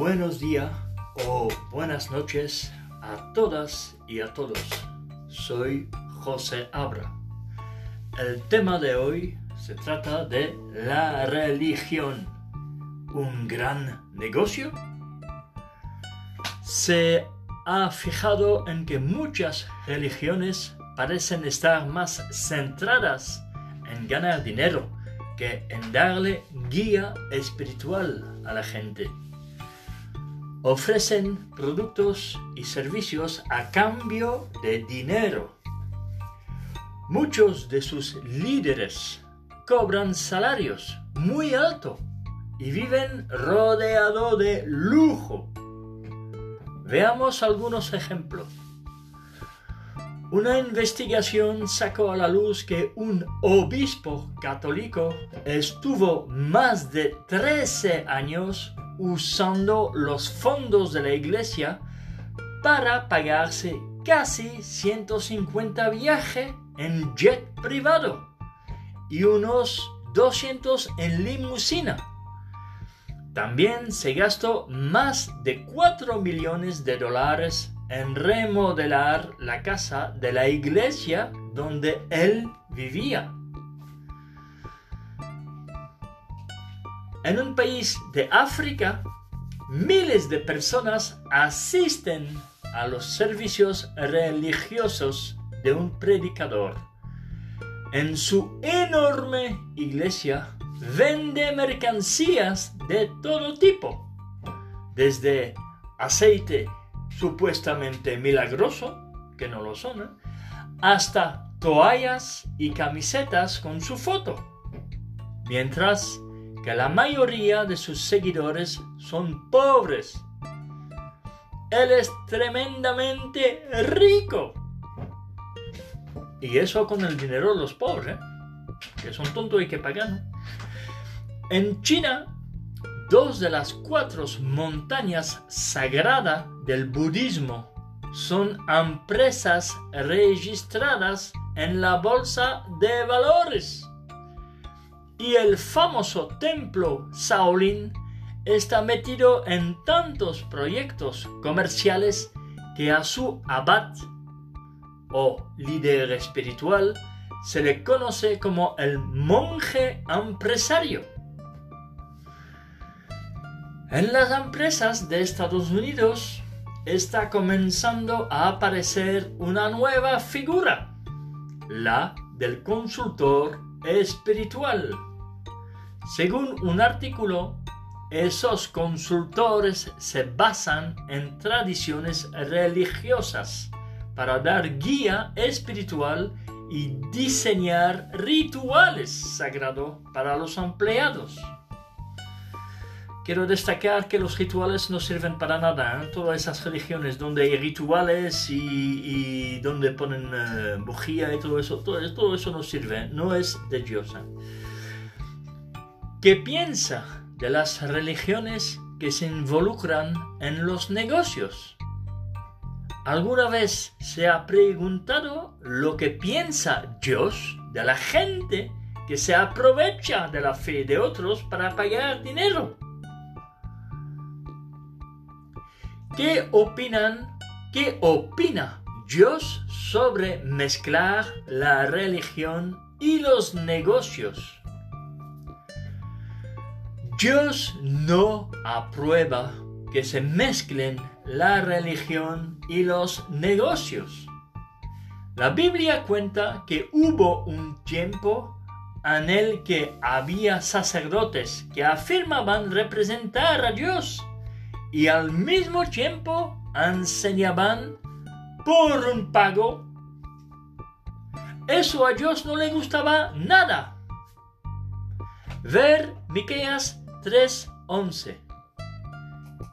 buenos días o buenas noches a todas y a todos. Soy José Abra. El tema de hoy se trata de la religión. ¿Un gran negocio? Se ha fijado en que muchas religiones parecen estar más centradas en ganar dinero que en darle guía espiritual a la gente. Ofrecen productos y servicios a cambio de dinero. Muchos de sus líderes cobran salarios muy altos y viven rodeado de lujo. Veamos algunos ejemplos. Una investigación sacó a la luz que un obispo católico estuvo más de 13 años usando los fondos de la iglesia para pagarse casi 150 viajes en jet privado y unos 200 en limusina. También se gastó más de 4 millones de dólares en remodelar la casa de la iglesia donde él vivía. En un país de África, miles de personas asisten a los servicios religiosos de un predicador. En su enorme iglesia vende mercancías de todo tipo, desde aceite supuestamente milagroso, que no lo son, ¿eh? hasta toallas y camisetas con su foto, mientras que la mayoría de sus seguidores son pobres. Él es tremendamente rico. Y eso con el dinero de los pobres, ¿eh? que son tontos y que pagan. En China Dos de las cuatro montañas sagradas del budismo son empresas registradas en la bolsa de valores. Y el famoso templo Shaolin está metido en tantos proyectos comerciales que a su abad o líder espiritual se le conoce como el monje empresario. En las empresas de Estados Unidos está comenzando a aparecer una nueva figura, la del consultor espiritual. Según un artículo, esos consultores se basan en tradiciones religiosas para dar guía espiritual y diseñar rituales sagrados para los empleados. Quiero destacar que los rituales no sirven para nada. ¿eh? Todas esas religiones donde hay rituales y, donde ponen eh, bujía y todo eso, todo, eso no sirve, no es de Dios. ¿eh? ¿Qué piensa de las religiones que se involucran en los negocios? ¿Alguna vez se ha preguntado lo que piensa Dios de la gente que se aprovecha de la fe de otros para pagar dinero? ¿Qué opinan? ¿Qué opina Dios sobre mezclar la religión y los negocios? Dios no aprueba que se mezclen la religión y los negocios. La Biblia cuenta que hubo un tiempo en el que había sacerdotes que afirmaban representar a Dios y al mismo tiempo enseñaban por un pago. Eso a Dios no le gustaba nada. Ver Miqueas 3:11.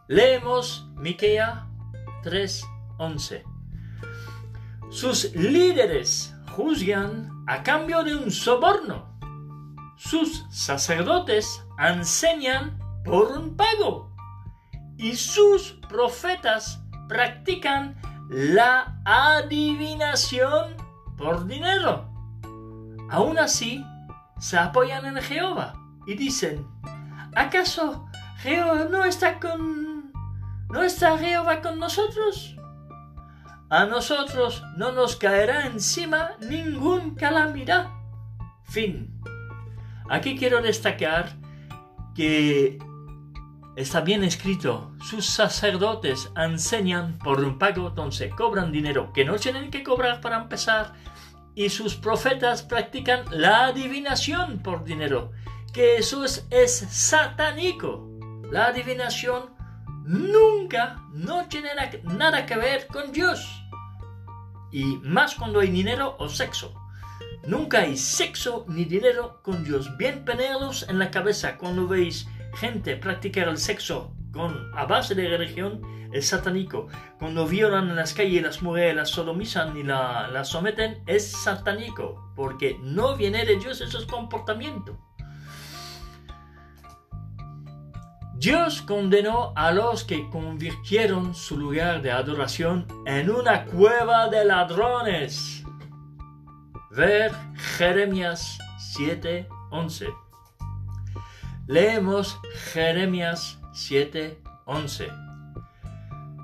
Leemos Miqueas 3:11. Sus líderes juzgan a cambio de un soborno. Sus sacerdotes enseñan por un pago y sus profetas practican la adivinación por dinero. Aún así, se apoyan en Jehová y dicen, ¿acaso Jehová no está con ¿No está Jehová con nosotros? A nosotros no nos caerá encima ningún calamidad. Fin. Aquí quiero destacar que está bien escrito, sus sacerdotes enseñan por un pago, entonces cobran dinero que no tienen que cobrar para empezar, y sus profetas practican la adivinación por dinero, que eso es, satánico. La adivinación nunca no tiene nada que ver con Dios. Y más cuando hay dinero o sexo. Nunca hay sexo ni dinero con Dios. Bien penedos en la cabeza cuando veis gente practicar el sexo con, a base de religión es satánico. Cuando violan en las calles las mujeres, las sodomizan y las la someten, es satánico. Porque no viene de Dios esos comportamientos. Dios condenó a los que convirtieron su lugar de adoración en una cueva de ladrones. Ver Jeremías 7:11. Leemos Jeremías 7:11.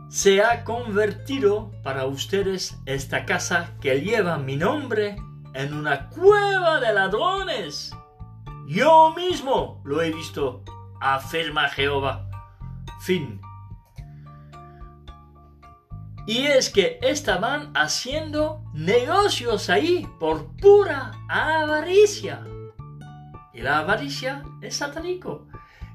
Se ha convertido para ustedes esta casa que lleva mi nombre en una cueva de ladrones. Yo mismo lo he visto afirma Jehová. Fin. Y es que estaban haciendo negocios ahí por pura avaricia. Y la avaricia es satánico.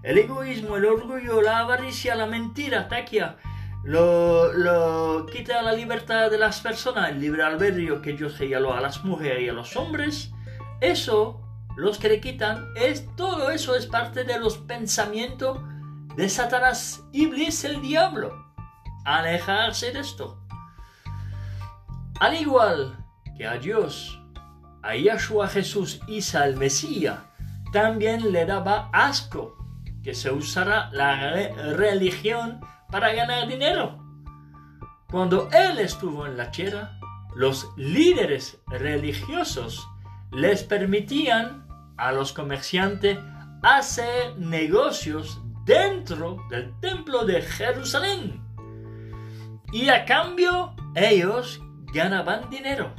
El egoísmo, el orgullo, la avaricia, la mentira, taquia, lo, lo, quita la libertad de las personas, el libre albedrío que Dios señaló a las mujeres y a los hombres. Eso los que le quitan, es todo eso es parte de los pensamientos de Satanás, Iblis, el diablo. Alejarse de esto. Al igual que a Dios, a Yahshua Jesús y al Mesías, también le daba asco que se usara la religión para ganar dinero. Cuando él estuvo en la tierra, los líderes religiosos les permitían a los comerciantes hacer negocios dentro del templo de Jerusalén. Y a cambio ellos ganaban dinero.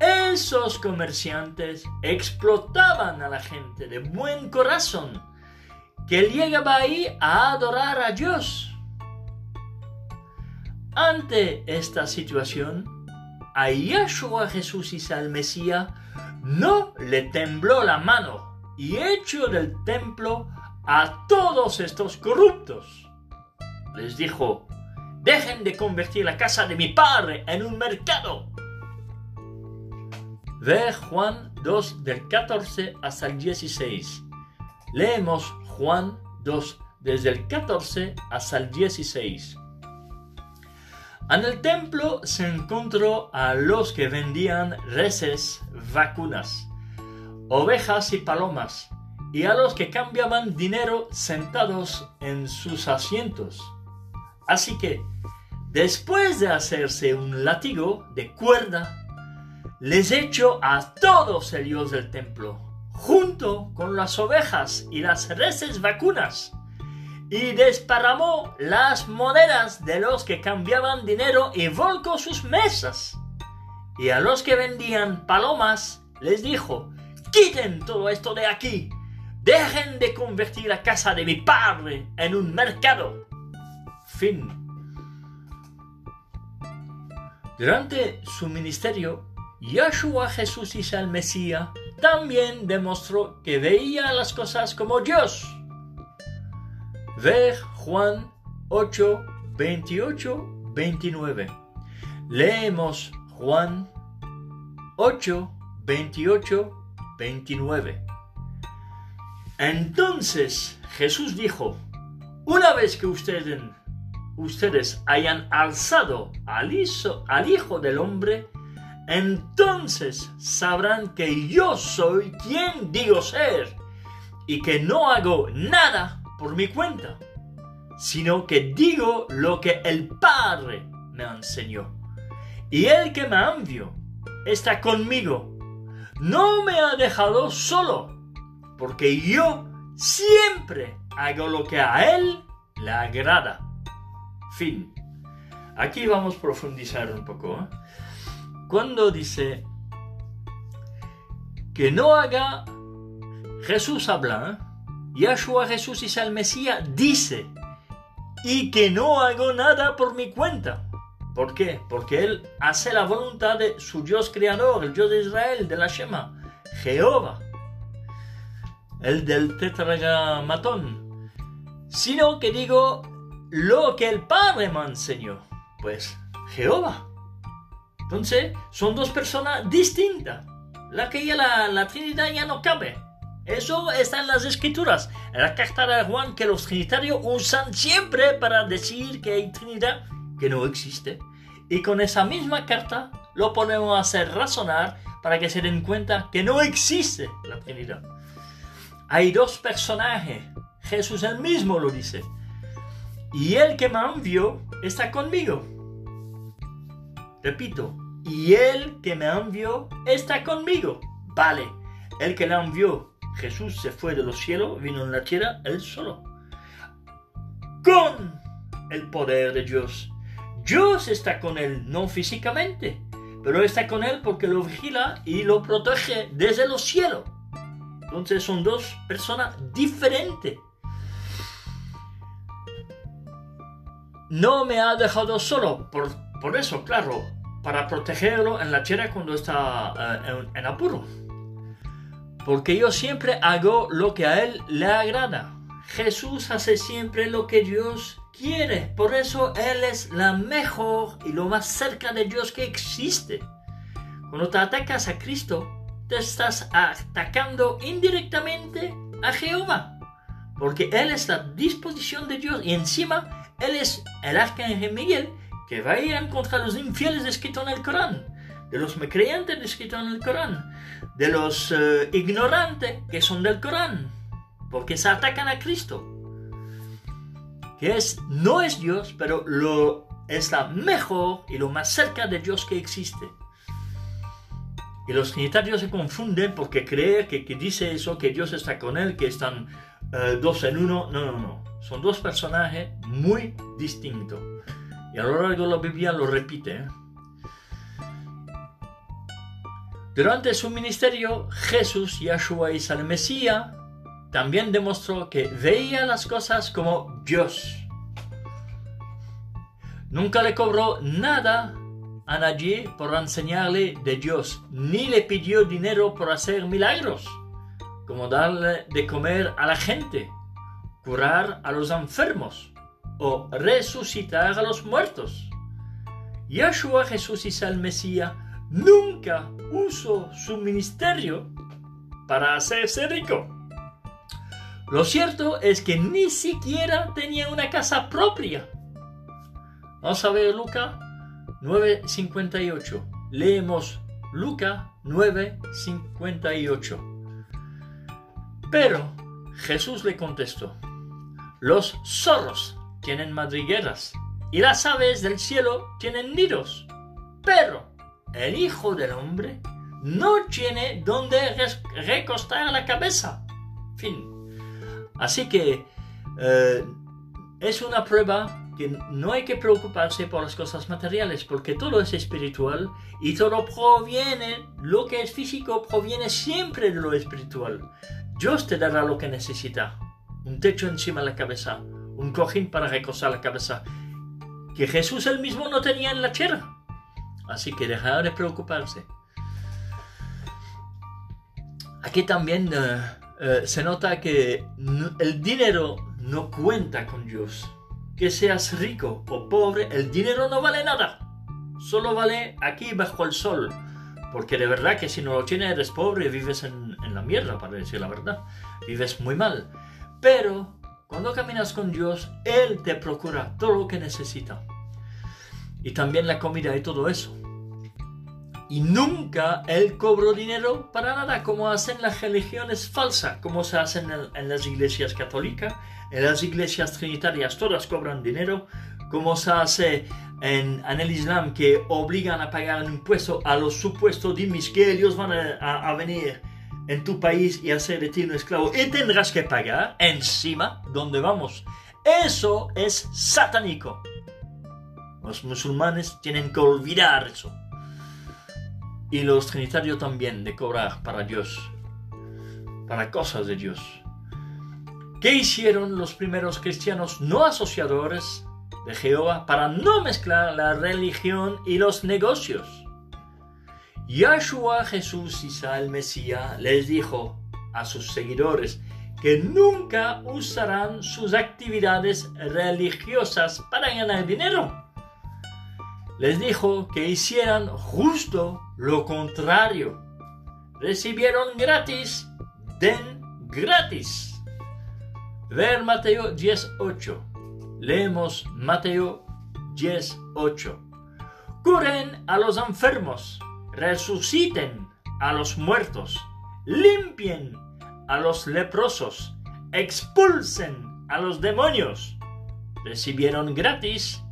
Esos comerciantes explotaban a la gente de buen corazón que llegaba ahí a adorar a Dios. Ante esta situación, a Yahshua Jesús y al Mesías no le tembló la mano y echó del templo a todos estos corruptos. Les dijo, dejen de convertir la casa de mi padre en un mercado. Ve Juan 2 del 14 hasta el 16. Leemos Juan 2 desde el 14 hasta el 16. En el templo se encontró a los que vendían reses, vacunas, ovejas y palomas, y a los que cambiaban dinero sentados en sus asientos. Así que, después de hacerse un látigo de cuerda, les echó a todos ellos del templo, junto con las ovejas y las reses vacunas y desparramó las monedas de los que cambiaban dinero y volcó sus mesas. Y a los que vendían palomas les dijo, quiten todo esto de aquí, dejen de convertir la casa de mi padre en un mercado. Fin. Durante su ministerio, Yahshua Jesús y el Mesías también demostró que veía las cosas como Dios Ver Juan 8, 28, 29. Leemos Juan 8, 28, 29. Entonces Jesús dijo, una vez que ustedes, ustedes hayan alzado al al Hijo del Hombre, entonces sabrán que yo soy quien digo ser y que no hago nada por mi cuenta, sino que digo lo que el Padre me enseñó. Y el que me envió está conmigo. No me ha dejado solo, porque yo siempre hago lo que a Él le agrada. Fin. Aquí vamos a profundizar un poco. ¿eh? Cuando dice que no haga, Jesús habla, ¿eh? Yahshua Jesús y el Mesías dice, y que no hago nada por mi cuenta. ¿Por qué? Porque él hace la voluntad de su Dios creador, el Dios de Israel, de la Shema, Jehová, el del tetragramatón. Sino que digo lo que el Padre me enseñó, pues Jehová. Entonces, son dos personas distintas. La que ya la Trinidad ya no cabe. Eso está en las escrituras. En la carta de Juan que los trinitarios usan siempre para decir que hay Trinidad que no existe. Y con esa misma carta lo ponemos a hacer razonar para que se den cuenta que no existe la Trinidad. Hay dos personajes. Jesús el mismo lo dice. Y el que me envió está conmigo. Repito, y el que me envió está conmigo. Vale, el que la envió Jesús se fue de los cielos, vino en la tierra él solo. Con el poder de Dios. Dios está con él, no físicamente, pero está con él porque lo vigila y lo protege desde los cielos. Entonces son dos personas diferentes. No me ha dejado solo, por, por eso, claro, para protegerlo en la tierra cuando está eh, en apuro porque yo siempre hago lo que a Él le agrada. Jesús hace siempre lo que Dios quiere, por eso Él es la mejor y lo más cerca de Dios que existe. Cuando te atacas a Cristo, te estás atacando indirectamente a Jehová, porque Él es la disposición de Dios y encima Él es el arcángel Miguel que va a ir contra los infieles escrito en el Corán de los creyentes escritos en el Corán, de los eh, ignorantes que son del Corán, porque se atacan a Cristo, que es, no es Dios, pero lo, es la mejor y lo más cerca de Dios que existe. Y los trinitarios se confunden porque creen que, que dice eso, que Dios está con él, que están eh, dos en uno. No, no, no. Son dos personajes muy distintos. Y a lo largo de la Biblia lo repite. ¿eh? Durante su ministerio, Jesús, Yahshua y San también demostró que veía las cosas como Dios. Nunca le cobró nada a nadie por enseñarle de Dios, ni le pidió dinero por hacer milagros, como darle de comer a la gente, curar a los enfermos o resucitar a los muertos. Yahshua, Jesús y San Mesías nunca usó su ministerio para hacerse rico. Lo cierto es que ni siquiera tenía una casa propia. Vamos a ver Luca 9:58. Leemos Luca 9:58. Pero Jesús le contestó, los zorros tienen madrigueras y las aves del cielo tienen nidos, pero el Hijo del Hombre no tiene donde recostar la cabeza. Fin. Así que eh, es una prueba que no hay que preocuparse por las cosas materiales, porque todo es espiritual y todo proviene, lo que es físico proviene siempre de lo espiritual. Dios te dará lo que necesita. Un techo encima de la cabeza, un cojín para recostar la cabeza, que Jesús él mismo no tenía en la tierra. Así que dejar de preocuparse. Aquí también eh, eh, se nota que el dinero no cuenta con Dios. Que seas rico o pobre, el dinero no vale nada. Solo vale aquí bajo el sol. Porque de verdad que si no lo tienes eres pobre y vives en, en la mierda, para decir la verdad. Vives muy mal. Pero cuando caminas con Dios, Él te procura todo lo que necesita y también la comida y todo eso. Y nunca él cobró dinero para nada, como hacen las religiones falsas, como se hacen en, las iglesias católicas, en las iglesias trinitarias, todas cobran dinero, como se hace en, el Islam, que obligan a pagar un impuesto a los supuestos dimis que ellos van a, a venir en tu país y hacer de ti un esclavo y tendrás que pagar encima donde vamos. Eso es satánico. Los musulmanes tienen que olvidar eso. Y los trinitarios también, de cobrar para Dios, para cosas de Dios. ¿Qué hicieron los primeros cristianos no asociadores de Jehová para no mezclar la religión y los negocios? Yahshua Jesús Isa el Mesías les dijo a sus seguidores que nunca usarán sus actividades religiosas para ganar dinero les dijo que hicieran justo lo contrario. Recibieron gratis, den gratis. Ver Mateo 10.8. Leemos Mateo 10.8. Curen a los enfermos, resuciten a los muertos, limpien a los leprosos, expulsen a los demonios. Recibieron gratis,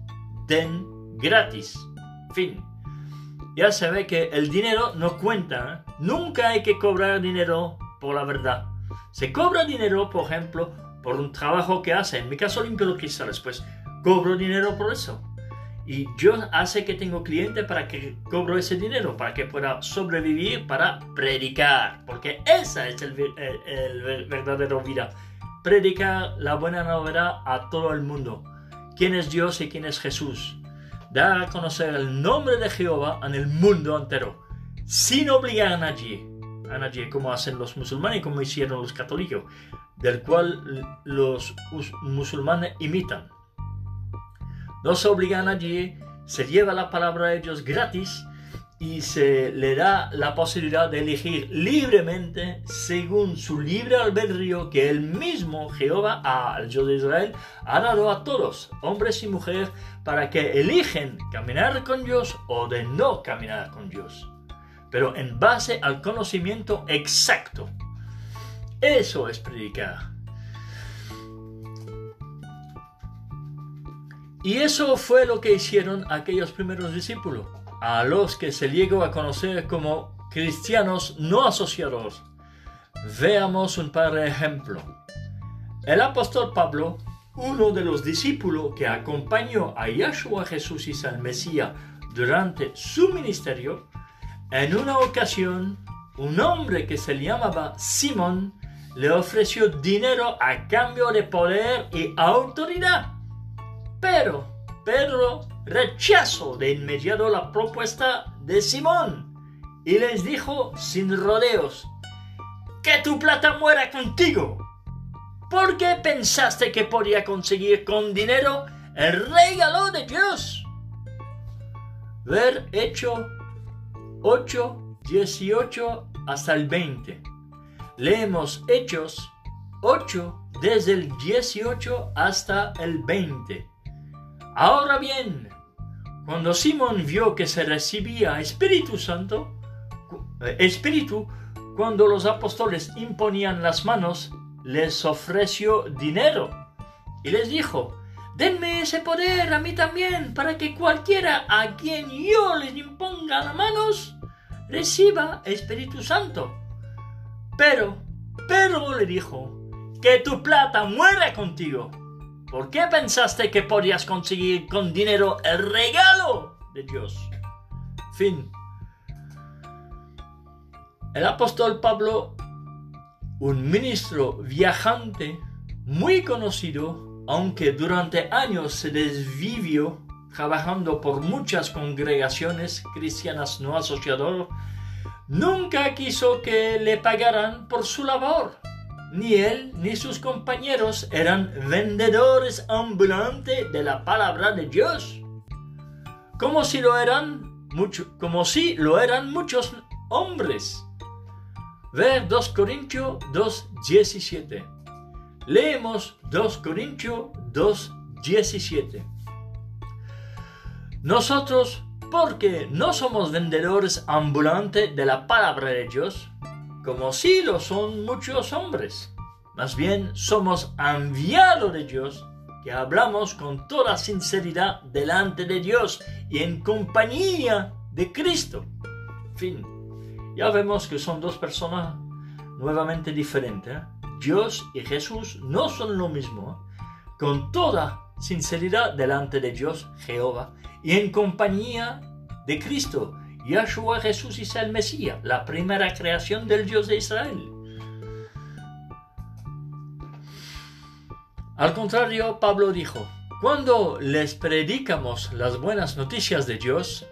den gratis. Fin. Ya se ve que el dinero no cuenta. ¿eh? Nunca hay que cobrar dinero por la verdad. Se cobra dinero, por ejemplo, por un trabajo que hace. En mi caso limpio los cristales, pues cobro dinero por eso. Y yo hace que tengo cliente para que cobro ese dinero, para que pueda sobrevivir, para predicar. Porque esa es el, el verdadero vida. Predicar la buena novedad a todo el mundo. ¿Quién es Dios y quién es Jesús? Dar a conocer el nombre de Jehová en el mundo entero, sin obligar a nadie, a nadie como hacen los musulmanes como hicieron los católicos, del cual los musulmanes imitan. No se obliga a nadie, se lleva la palabra de Dios gratis y se le da la posibilidad de elegir libremente según su libre albedrío que el mismo Jehová al Dios de Israel ha dado a todos, hombres y mujeres, para que eligen caminar con Dios o de no caminar con Dios, pero en base al conocimiento exacto. Eso es predicar. Y eso fue lo que hicieron aquellos primeros discípulos a los que se llegó a conocer como cristianos no asociados. Veamos un par de ejemplos. El apóstol Pablo, uno de los discípulos que acompañó a Yahshua Jesús y San Mesías durante su ministerio, en una ocasión, un hombre que se llamaba Simón le ofreció dinero a cambio de poder y autoridad. Pero Pedro rechazó de inmediato la propuesta de Simón y les dijo sin rodeos, que tu plata muera contigo. ¿Por qué pensaste que podía conseguir con dinero el regalo de Dios? Ver Hecho 8, 18 hasta el 20. Leemos Hechos 8 desde el 18 hasta el 20. Ahora bien, cuando Simón vio que se recibía Espíritu Santo, eh, Espíritu, cuando los apóstoles imponían las manos, les ofreció dinero y les dijo, denme ese poder a mí también, para que cualquiera a quien yo les imponga las manos, reciba Espíritu Santo. Pero, pero le dijo, que tu plata muera contigo ¿Por qué pensaste que podías conseguir con dinero el regalo de Dios? Fin. El apóstol Pablo, un ministro viajante muy conocido, aunque durante años se desvivió trabajando por muchas congregaciones cristianas no asociadoras, nunca quiso que le pagaran por su labor ni él ni sus compañeros eran vendedores ambulantes de la palabra de Dios. Como si lo eran como si lo eran muchos hombres. Ver 2 Corintios 2:17. Leemos 2 Corintios 2:17. Nosotros, porque no somos vendedores ambulantes de la palabra de Dios, como si lo son muchos hombres. Más bien somos enviados de Dios que hablamos con toda sinceridad delante de Dios y en compañía de Cristo. Fin. Ya vemos que son dos personas nuevamente diferentes. ¿eh? Dios y Jesús no son lo mismo. ¿eh? Con toda sinceridad delante de Dios, Jehová, y en compañía de Cristo. Yahshua Jesús es el Mesías, la primera creación del Dios de Israel. Al contrario, Pablo dijo, cuando les predicamos las buenas noticias de Dios,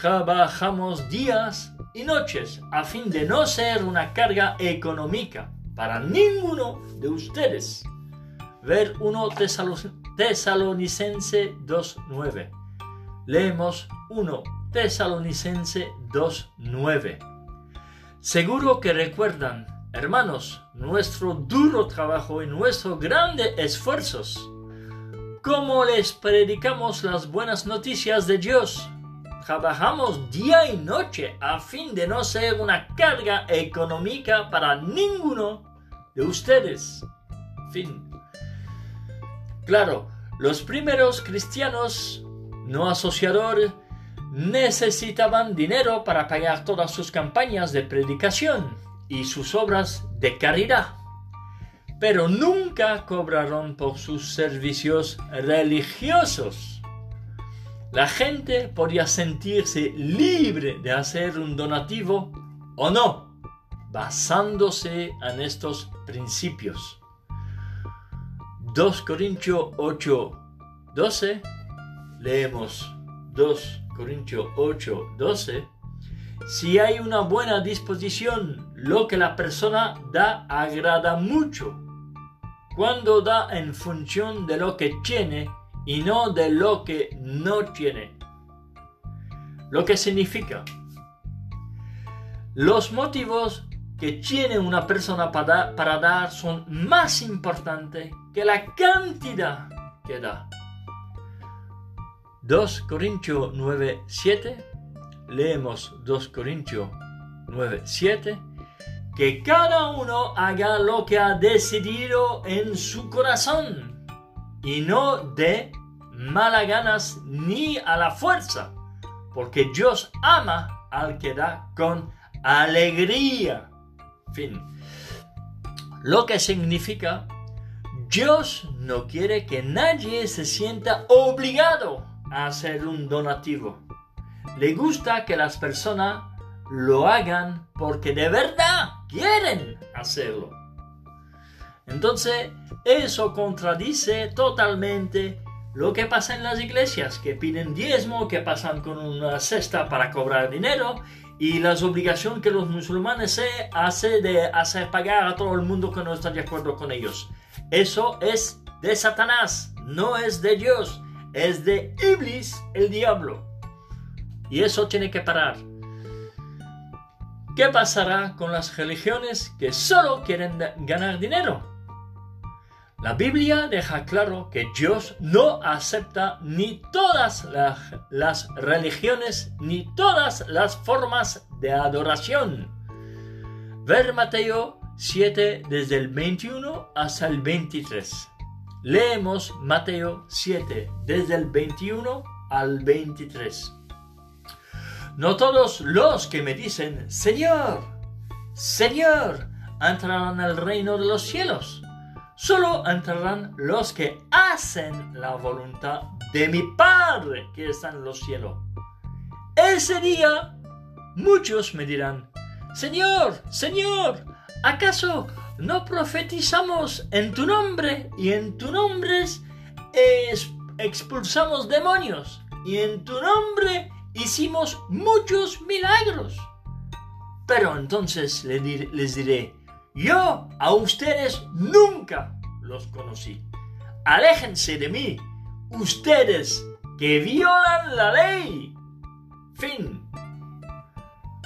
trabajamos días y noches a fin de no ser una carga económica para ninguno de ustedes. Ver 1 Tesalonicense 2.9. Leemos 1 Tesalonicense 2.9. Seguro que recuerdan Hermanos, nuestro duro trabajo y nuestros grandes esfuerzos, ¿cómo les predicamos las buenas noticias de Dios? Trabajamos día y noche a fin de no ser una carga económica para ninguno de ustedes. Fin. Claro, los primeros cristianos no asociadores necesitaban dinero para pagar todas sus campañas de predicación y sus obras de caridad, pero nunca cobraron por sus servicios religiosos. La gente podía sentirse libre de hacer un donativo o no, basándose en estos principios. 2 Corintios 8, 12, leemos 2 Corintios 8, 12 si hay una buena disposición, lo que la persona da agrada mucho. Cuando da en función de lo que tiene y no de lo que no tiene. Lo que significa, los motivos que tiene una persona para, para dar son más importantes que la cantidad que da. 2 Corintios 9, 7 leemos 2 Corintios 9, 7, que cada uno haga lo que ha decidido en su corazón y no de malas ganas ni a la fuerza, porque Dios ama al que da con alegría. Fin. Lo que significa, Dios no quiere que nadie se sienta obligado hacer un donativo le gusta que las personas lo hagan porque de verdad quieren hacerlo. Entonces, eso contradice totalmente lo que pasa en las iglesias, que piden diezmo, que pasan con una cesta para cobrar dinero, y las obligaciones que los musulmanes se hacen de hacer pagar a todo el mundo que no está de acuerdo con ellos. Eso es de Satanás, no es de Dios, es de Iblis, el diablo. Y eso tiene que parar. ¿Qué pasará con las religiones que solo quieren ganar dinero? La Biblia deja claro que Dios no acepta ni todas las, religiones ni todas las formas de adoración. Ver Mateo 7 desde el 21 hasta el 23. Leemos Mateo 7 desde el 21 al 23. No todos los que me dicen, Señor, Señor, entrarán al reino de los cielos. Solo entrarán los que hacen la voluntad de mi Padre que está en los cielos. Ese día muchos me dirán, Señor, Señor, ¿acaso no profetizamos en tu nombre y en tu nombre expulsamos demonios y en tu nombre hicimos muchos milagros. Pero entonces les diré, yo a ustedes nunca los conocí. Aléjense de mí, ustedes que violan la ley. Fin.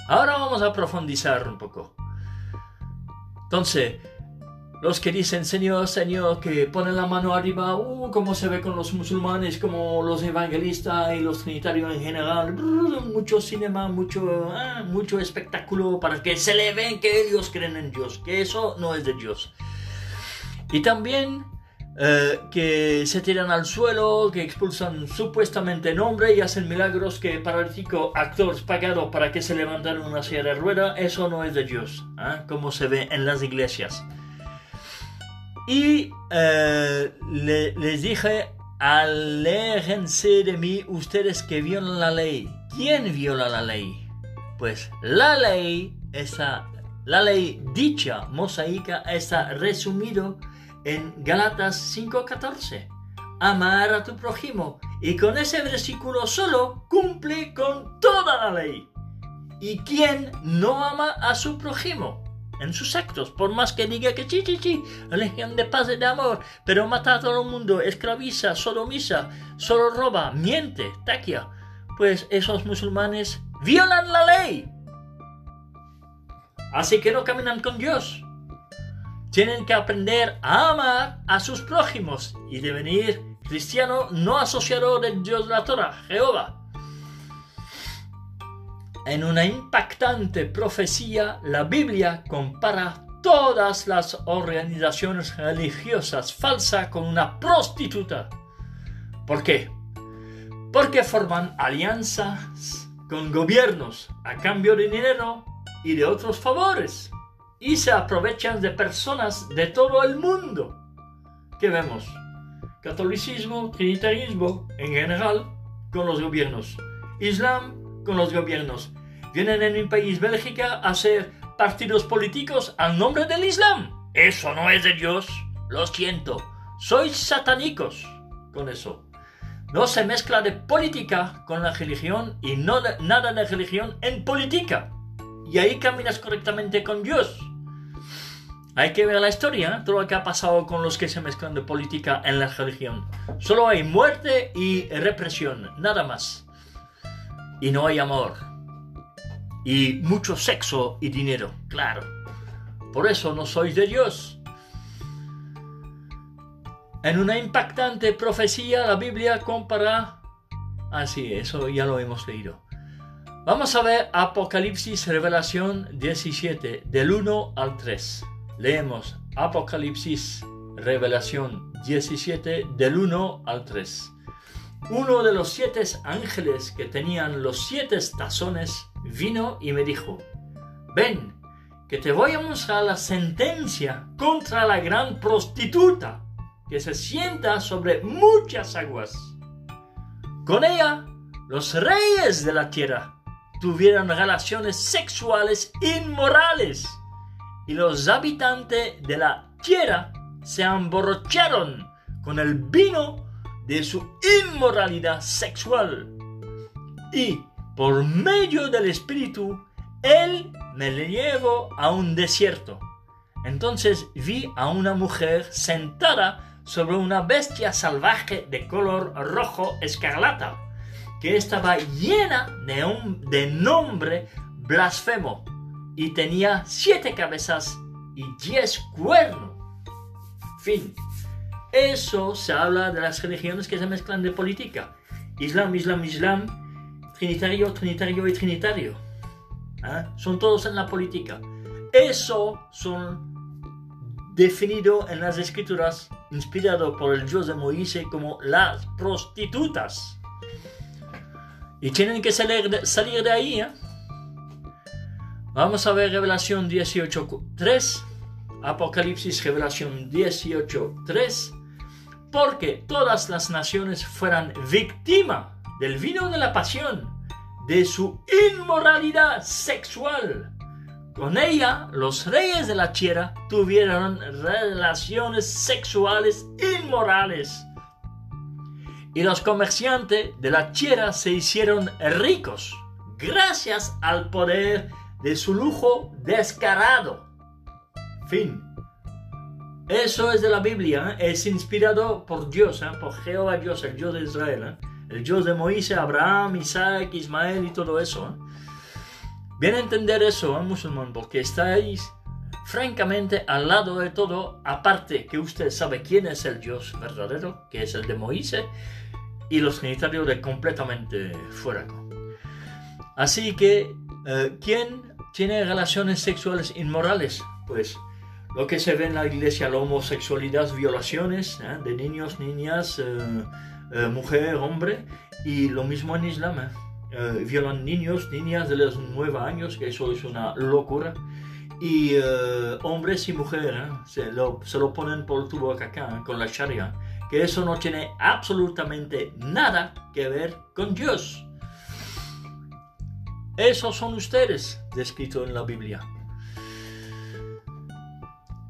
Ahora vamos a profundizar un poco. Entonces, los que dicen Señor, Señor, que ponen la mano arriba, uh, como se ve con los musulmanes, como los evangelistas y los trinitarios en general, mucho cinema, mucho, ah, mucho espectáculo para que se le ven que ellos creen en Dios, que eso no es de Dios. Y también eh, que se tiran al suelo, que expulsan supuestamente nombre y hacen milagros que paralítico actores pagados para que se levantaran una silla de rueda, eso no es de Dios, ¿ah? como se ve en las iglesias. Y eh, les dije aléjense de mí ustedes que violan la ley. ¿Quién viola la ley? Pues la ley, esa, la ley dicha mosaica está resumido en Galatas 5:14. Amar a tu prójimo. Y con ese versículo solo cumple con toda la ley. ¿Y quién no ama a su prójimo? En sus actos, por más que diga que sí, sí, sí, religión de paz y de amor, pero mata a todo el mundo, esclaviza, sodomisa, solo roba, miente, taquia, pues esos musulmanes violan la ley. Así que no caminan con Dios. Tienen que aprender a amar a sus prójimos y devenir cristiano no asociado de Dios de la Torah, Jehová. En una impactante profecía, la Biblia compara todas las organizaciones religiosas falsas con una prostituta. ¿Por qué? Porque forman alianzas con gobiernos a cambio de dinero y de otros favores y se aprovechan de personas de todo el mundo. ¿Qué vemos? Catolicismo, trinitarismo en general con los gobiernos. Islam con los gobiernos. Vienen en mi país, Bélgica, a hacer partidos políticos al nombre del Islam. Eso no es de Dios. Lo siento. Sois satánicos con eso. No se mezcla de política con la religión y no nada de religión en política. Y ahí caminas correctamente con Dios. Hay que ver la historia, todo lo que ha pasado con los que se mezclan de política en la religión. Solo hay muerte y represión, nada más. Y no hay amor. Y mucho sexo y dinero, claro. Por eso no sois de Dios. En una impactante profecía la Biblia compara... Ah, eso ya lo hemos leído. Vamos a ver Apocalipsis Revelación 17, del 1 al 3 leemos Apocalipsis, Revelación 17, del 1 al 3. Uno de los siete ángeles que tenían los siete tazones vino y me dijo, ven, que te voy a mostrar la sentencia contra la gran prostituta que se sienta sobre muchas aguas. Con ella, los reyes de la tierra tuvieron relaciones sexuales inmorales y los habitantes de la tierra se emborracharon con el vino de su inmoralidad sexual. Y por medio del Espíritu, Él me llevó a un desierto. Entonces vi a una mujer sentada sobre una bestia salvaje de color rojo escarlata, que estaba llena de, un, de nombre blasfemo y tenía siete cabezas y diez cuernos. Fin. Eso se habla de las religiones que se mezclan de política. Islam, Islam, Islam, Trinitario, Trinitario y Trinitario. ¿Ah? Son todos en la política. Eso son definido en las escrituras, inspirado por el Dios de Moisés como las prostitutas. Y tienen que salir salir de ahí. ¿eh? Vamos a ver Revelación 18.3. Apocalipsis, Revelación 18.3. Porque todas las naciones fueran víctimas del vino de la pasión, de su inmoralidad sexual. Con ella, los reyes de la tierra tuvieron relaciones sexuales inmorales. Y los comerciantes de la tierra se hicieron ricos gracias al poder de su lujo descarado. Fin. Eso es de la Biblia, ¿eh? es inspirado por Dios, ¿eh? por Jehová Dios, el Dios de Israel, ¿eh? el Dios de Moisés, Abraham, Isaac, Ismael y todo eso. Bien entender eso, musulmán, porque estáis francamente al lado de todo, aparte que usted sabe quién es el Dios verdadero, que es el de Moisés, y los trinitarios de completamente fuera. Así que, ¿quién tiene relaciones sexuales inmorales. Pues lo que se ve en la iglesia, la homosexualidad, violaciones ¿eh? de niños, niñas, eh, eh, mujer, hombre, y lo mismo en Islam. violan niños, niñas de los nueve años, que eso es una locura. Y hombres y mujeres se lo, se, lo, ponen por el tubo acá con la sharia. que eso no tiene absolutamente nada que ver con Dios. Esos son ustedes, descrito en la Biblia.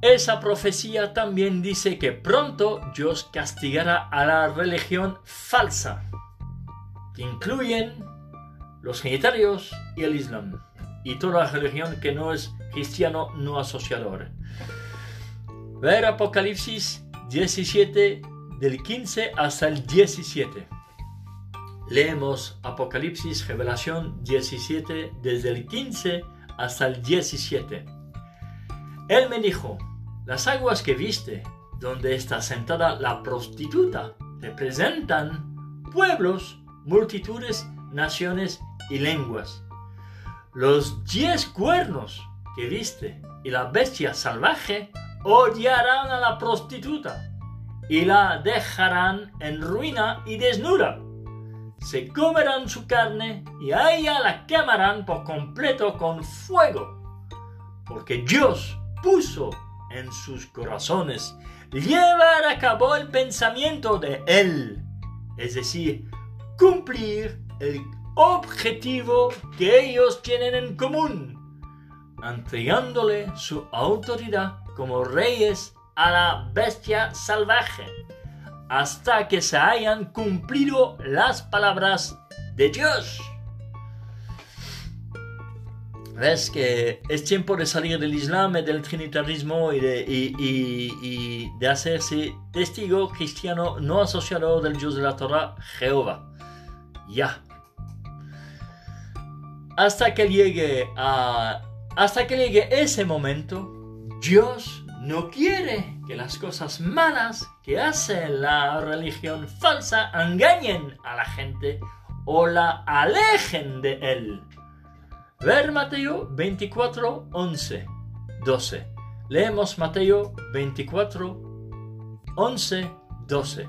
Esa profecía también dice que pronto Dios castigará a la religión falsa, que incluyen los genitarios y el Islam, y toda religión que no es cristiano no asociador. Ver Apocalipsis 17 del 15 hasta el 17. Leemos Apocalipsis, Revelación 17 desde el 15 hasta el 17. Él me dijo, las aguas que viste, donde está sentada la prostituta, representan pueblos, multitudes, naciones y lenguas. Los diez cuernos que viste y la bestia salvaje odiarán a la prostituta y la dejarán en ruina y desnuda. Se comerán su carne y a ella la quemarán por completo con fuego, porque Dios puso en sus corazones llevar a cabo el pensamiento de Él, es decir, cumplir el objetivo que ellos tienen en común, entregándole su autoridad como reyes a la bestia salvaje, hasta que se hayan cumplido las palabras de Dios. Ves que es tiempo de salir del Islam y del trinitarismo y de, hacerse testigo cristiano no asociado del Dios de la Torah, Jehová. Ya. Hasta que llegue a. Hasta que llegue ese momento, Dios no quiere que las cosas malas que hace la religión falsa engañen a la gente o la alejen de él. Ver Mateo 24, 11, 12. Leemos Mateo 24, 11, 12.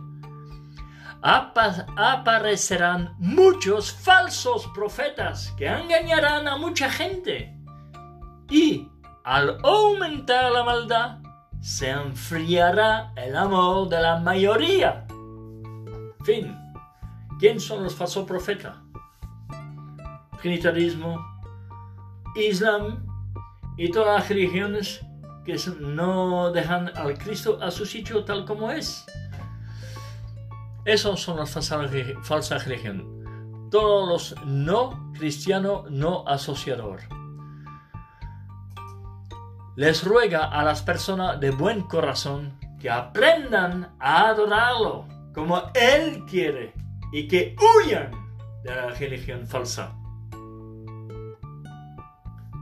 aparecerán muchos falsos profetas que engañarán a mucha gente. Y al aumentar la maldad, se enfriará el amor de la mayoría. Fin. ¿Quién son los falsos profetas? Trinitarismo, Islam y todas las religiones que no dejan al Cristo a su sitio tal como es. Esos son las falsas religiones. Todos los no cristianos, no asociador. Les ruega a las personas de buen corazón que aprendan a adorarlo como Él quiere y que huyan de la religión falsa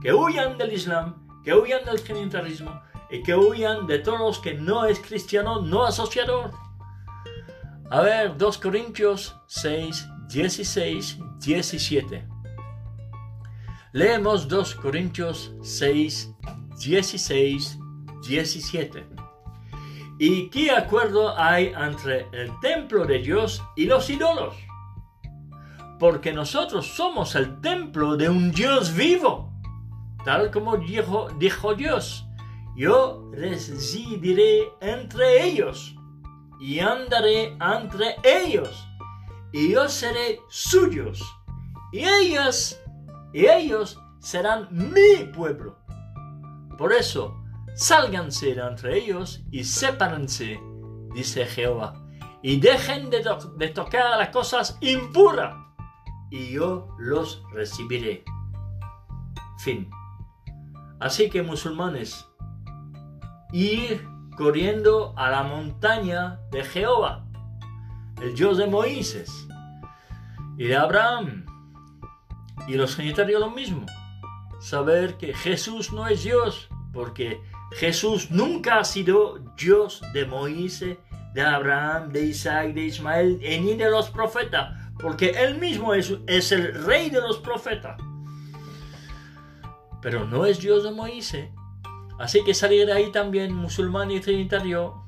que huyan del Islam, que huyan del trinitarismo y que huyan de todos los que no es cristiano, no asociador. A ver, 2 Corintios 6, 16, 17. Leemos 2 Corintios 6, 16, 17. ¿Y qué acuerdo hay entre el templo de Dios y los ídolos? Porque nosotros somos el templo de un Dios vivo tal como dijo, dijo Dios, yo residiré entre ellos y andaré entre ellos y yo seré suyos y ellas y ellos serán mi pueblo. Por eso, sálganse entre ellos y sepárense, dice Jehová, y dejen de, de tocar las cosas impuras, y yo los recibiré. Fin. Así que musulmanes, ir corriendo a la montaña de Jehová, el Dios de Moisés y de Abraham. Y los genitarios lo mismo. Saber que Jesús no es Dios, porque Jesús nunca ha sido Dios de Moisés, de Abraham, de Isaac, de Ismael, ni de los profetas, porque Él mismo es, es el rey de los profetas pero no es Dios de Moisés. Así que salir de ahí también, musulmán y trinitario.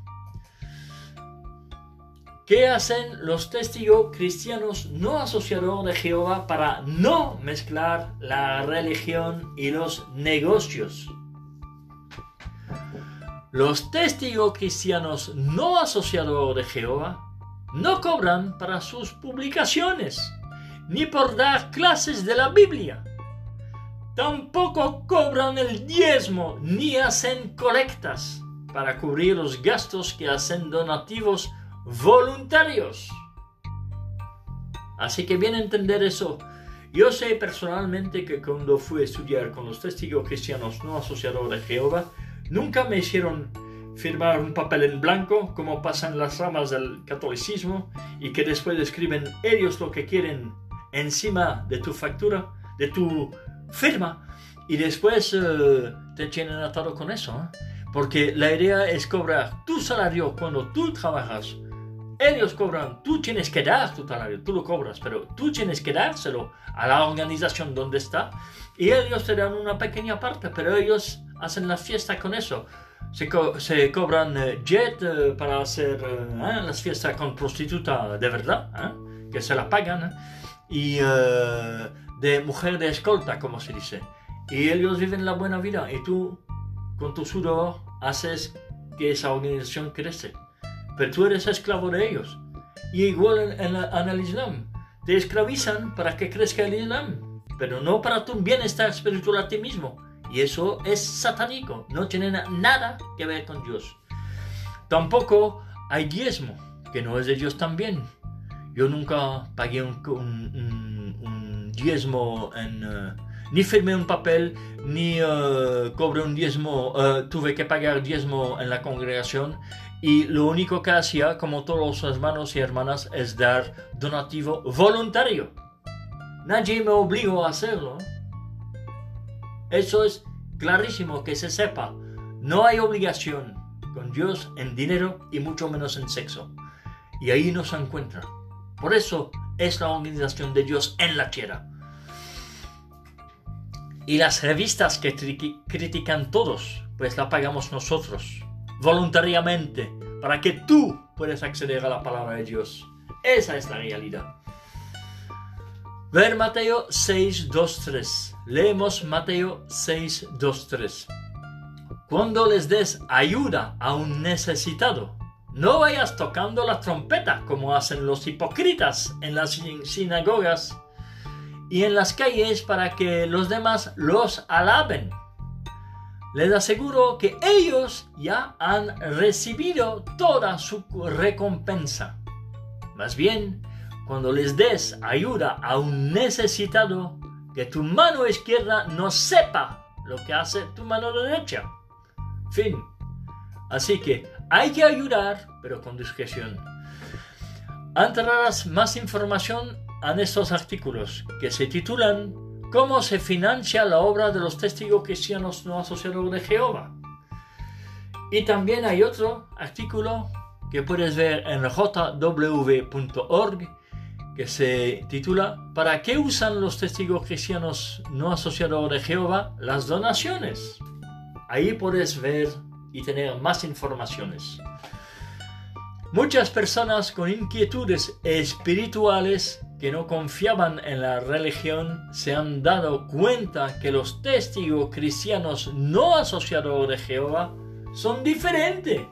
¿Qué hacen los testigos cristianos no asociados de Jehová para no mezclar la religión y los negocios? los testigos cristianos no asociados de Jehová no cobran para sus publicaciones, ni por dar clases de la Biblia. Tampoco cobran el diezmo, ni hacen colectas para cubrir los gastos que hacen donativos voluntarios. Así que bien entender eso. Yo sé personalmente que cuando fui a estudiar con los testigos cristianos no asociados de Jehová, nunca me hicieron firmar un papel en blanco como pasan las ramas del catolicismo y que después escriben ellos lo que quieren encima de tu factura, de tu firma y después eh, te tienen atado con eso. ¿eh? Porque la idea es cobrar tu salario cuando tú trabajas ellos cobran, tú tienes que dar tu salario, tú lo cobras, pero tú tienes que dárselo a la organización donde está y ellos te dan una pequeña parte, pero ellos hacen la fiesta con eso. Se, se cobran eh, jet eh, para hacer eh, las fiestas con prostituta de verdad, que se la pagan, y de mujer de escolta, como se dice. Y ellos viven la buena vida y tú, con tu sudor, haces que esa organización crece pero tú eres esclavo de ellos. Y igual en, el Islam, te esclavizan para que crezca el Islam, pero no para tu bienestar espiritual a ti mismo. Y eso es satánico, no tiene nada que ver con Dios. Tampoco hay diezmo, que no es de Dios también. Yo nunca pagué un, diezmo en... Eh, ni firmé un papel, ni uh, cobré un diezmo, eh, tuve que pagar diezmo en la congregación y lo único que hacía, como todos los hermanos y hermanas, es dar donativo voluntario. Nadie me obligó a hacerlo. Eso es clarísimo que se sepa. No hay obligación con Dios en dinero y mucho menos en sexo. Y ahí no se encuentra. Por eso es la organización de Dios en la tierra. Y las revistas que critican todos, pues la pagamos nosotros voluntariamente para que tú puedas acceder a la palabra de Dios. Esa es la realidad. Ver Mateo 6, 2, 3. Leemos Mateo 6, 2, 3. Cuando les des ayuda a un necesitado, no vayas tocando la trompeta como hacen los hipócritas en las sinagogas y en las calles para que los demás los alaben les aseguro que ellos ya han recibido toda su recompensa. Más bien, cuando les des ayuda a un necesitado, que tu mano izquierda no sepa lo que hace tu mano derecha. Fin. Así que hay que ayudar, pero con discreción. Entrarás más información en estos artículos que se titulan cómo se financia la obra de los testigos cristianos no asociados de Jehová. Y también hay otro artículo que puedes ver en jw.org que se titula ¿Para qué usan los testigos cristianos no asociados de Jehová las donaciones? Ahí puedes ver y tener más informaciones. Muchas personas con inquietudes espirituales que no confiaban en la religión se han dado cuenta que los testigos cristianos no asociados de Jehová son diferentes,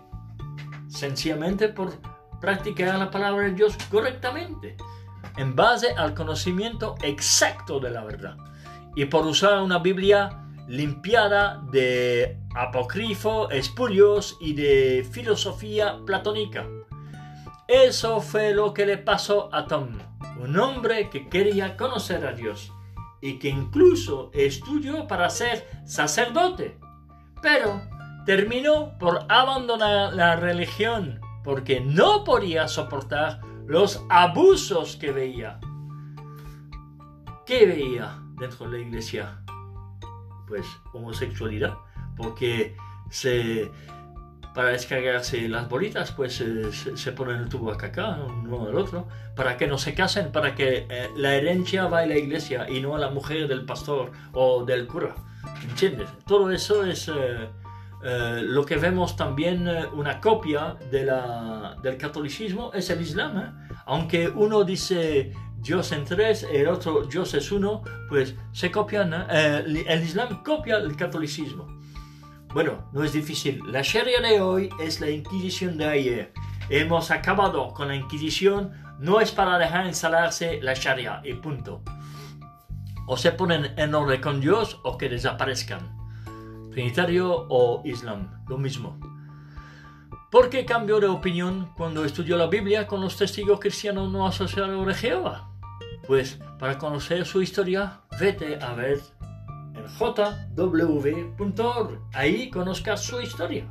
sencillamente por practicar la palabra de Dios correctamente, en base al conocimiento exacto de la verdad, y por usar una Biblia limpiada de apócrifo, espurios y de filosofía platónica. Eso fue lo que le pasó a Tom un hombre que quería conocer a Dios y que incluso estudió para ser sacerdote, pero terminó por abandonar la religión porque no podía soportar los abusos que veía. ¿Qué veía dentro de la iglesia? Pues homosexualidad, porque se para descargarse las bolitas, pues eh, se, ponen el tubo a caca, uno al otro, para que no se casen, para que eh, la herencia va a la iglesia y no a la mujer del pastor o del cura. ¿Entiendes? Todo eso es eh, lo que vemos también, una copia del catolicismo, es el Islam. Aunque uno dice Dios en tres, el otro Dios es uno, pues se copian. el Islam copia el catolicismo. Bueno, no es difícil. La Sharia de hoy es la Inquisición de ayer. Hemos acabado con la Inquisición. No es para dejar instalarse la Sharia y punto. O se ponen en orden con Dios o que desaparezcan. Trinitario o Islam, lo mismo. ¿Por qué cambió de opinión cuando estudió la Biblia con los testigos cristianos no asociados de Jehová? Pues para conocer su historia, vete a ver en jw.org. Ahí conozcas su historia.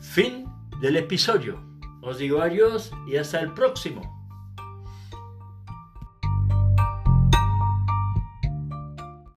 Fin del episodio. Os digo adiós y hasta el próximo.